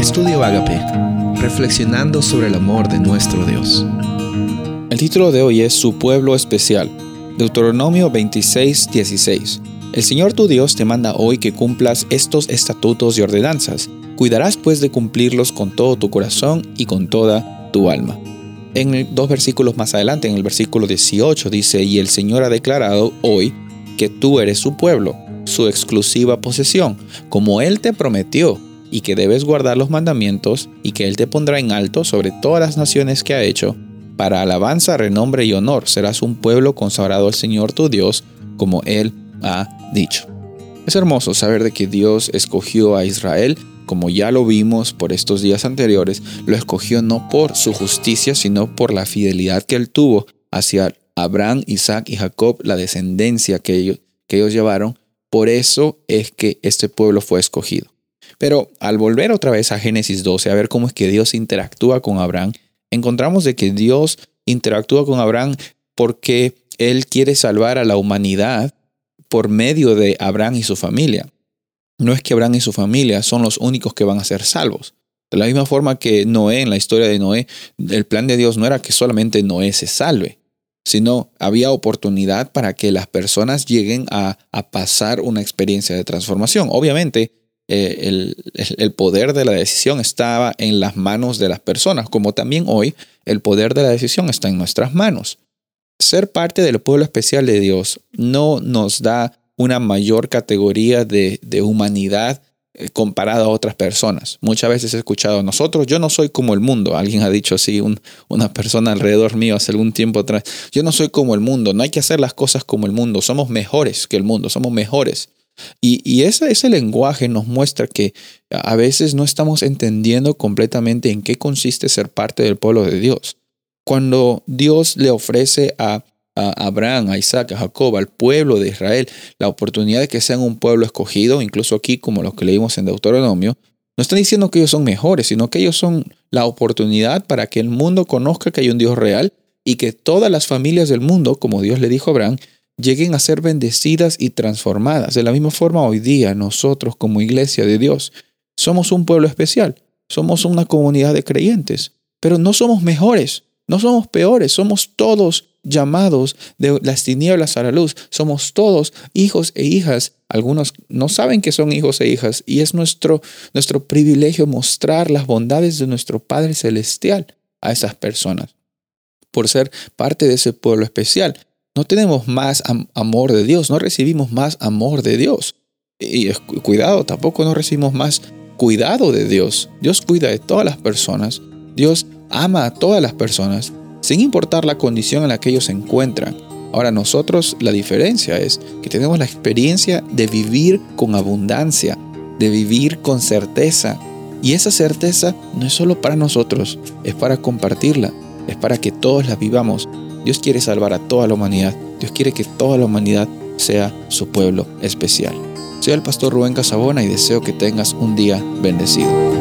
Estudio Agape, reflexionando sobre el amor de nuestro Dios. El título de hoy es Su pueblo especial, Deuteronomio 26, 16. El Señor tu Dios te manda hoy que cumplas estos estatutos y ordenanzas. Cuidarás pues de cumplirlos con todo tu corazón y con toda tu alma. En dos versículos más adelante, en el versículo 18, dice, y el Señor ha declarado hoy que tú eres su pueblo, su exclusiva posesión, como Él te prometió, y que debes guardar los mandamientos, y que Él te pondrá en alto sobre todas las naciones que ha hecho, para alabanza, renombre y honor serás un pueblo consagrado al Señor tu Dios, como Él ha dicho. Es hermoso saber de que Dios escogió a Israel, como ya lo vimos por estos días anteriores, lo escogió no por su justicia, sino por la fidelidad que Él tuvo hacia Abraham, Isaac y Jacob, la descendencia que ellos, que ellos llevaron, por eso es que este pueblo fue escogido. Pero al volver otra vez a Génesis 12, a ver cómo es que Dios interactúa con Abraham, encontramos de que Dios interactúa con Abraham porque Él quiere salvar a la humanidad por medio de Abraham y su familia. No es que Abraham y su familia son los únicos que van a ser salvos. De la misma forma que Noé, en la historia de Noé, el plan de Dios no era que solamente Noé se salve sino había oportunidad para que las personas lleguen a, pasar una experiencia de transformación. Obviamente, eh, el, poder de la decisión estaba en las manos de las personas, como también hoy el poder de la decisión está en nuestras manos. Ser parte del pueblo especial de Dios no nos da una mayor categoría de, de humanidad eh, comparado a otras personas. Muchas veces he escuchado, nosotros, yo no soy como el mundo. Alguien ha dicho así, una persona alrededor mío hace algún tiempo atrás, yo no soy como el mundo, no hay que hacer las cosas como el mundo, somos mejores que el mundo, somos mejores. Y, ese lenguaje nos muestra que a veces no estamos entendiendo completamente en qué consiste ser parte del pueblo de Dios. Cuando Dios le ofrece a a Abraham, a Isaac, a Jacob, al pueblo de Israel, la oportunidad de que sean un pueblo escogido, incluso aquí como los que leímos en Deuteronomio, no están diciendo que ellos son mejores, sino que ellos son la oportunidad para que el mundo conozca que hay un Dios real y que todas las familias del mundo, como Dios le dijo a Abraham, lleguen a ser bendecidas y transformadas. De la misma forma, hoy día nosotros como iglesia de Dios somos un pueblo especial, somos una comunidad de creyentes, pero no somos mejores, no somos peores, somos todos llamados de las tinieblas a la luz. Somos todos hijos e hijas. Algunos no saben que son hijos e hijas y es nuestro, nuestro privilegio mostrar las bondades de nuestro Padre Celestial a esas personas por ser parte de ese pueblo especial. No tenemos más amor de Dios, no recibimos más amor de Dios. Y cuidado, tampoco no recibimos más cuidado de Dios. Dios cuida de todas las personas. Dios ama a todas las personas sin importar la condición en la que ellos se encuentran. Ahora nosotros la diferencia es que tenemos la experiencia de vivir con abundancia, de vivir con certeza. Y esa certeza no es solo para nosotros, es para compartirla, es para que todos la vivamos. Dios quiere salvar a toda la humanidad, Dios quiere que toda la humanidad sea su pueblo especial. Soy el pastor Rubén Casabona y deseo que tengas un día bendecido.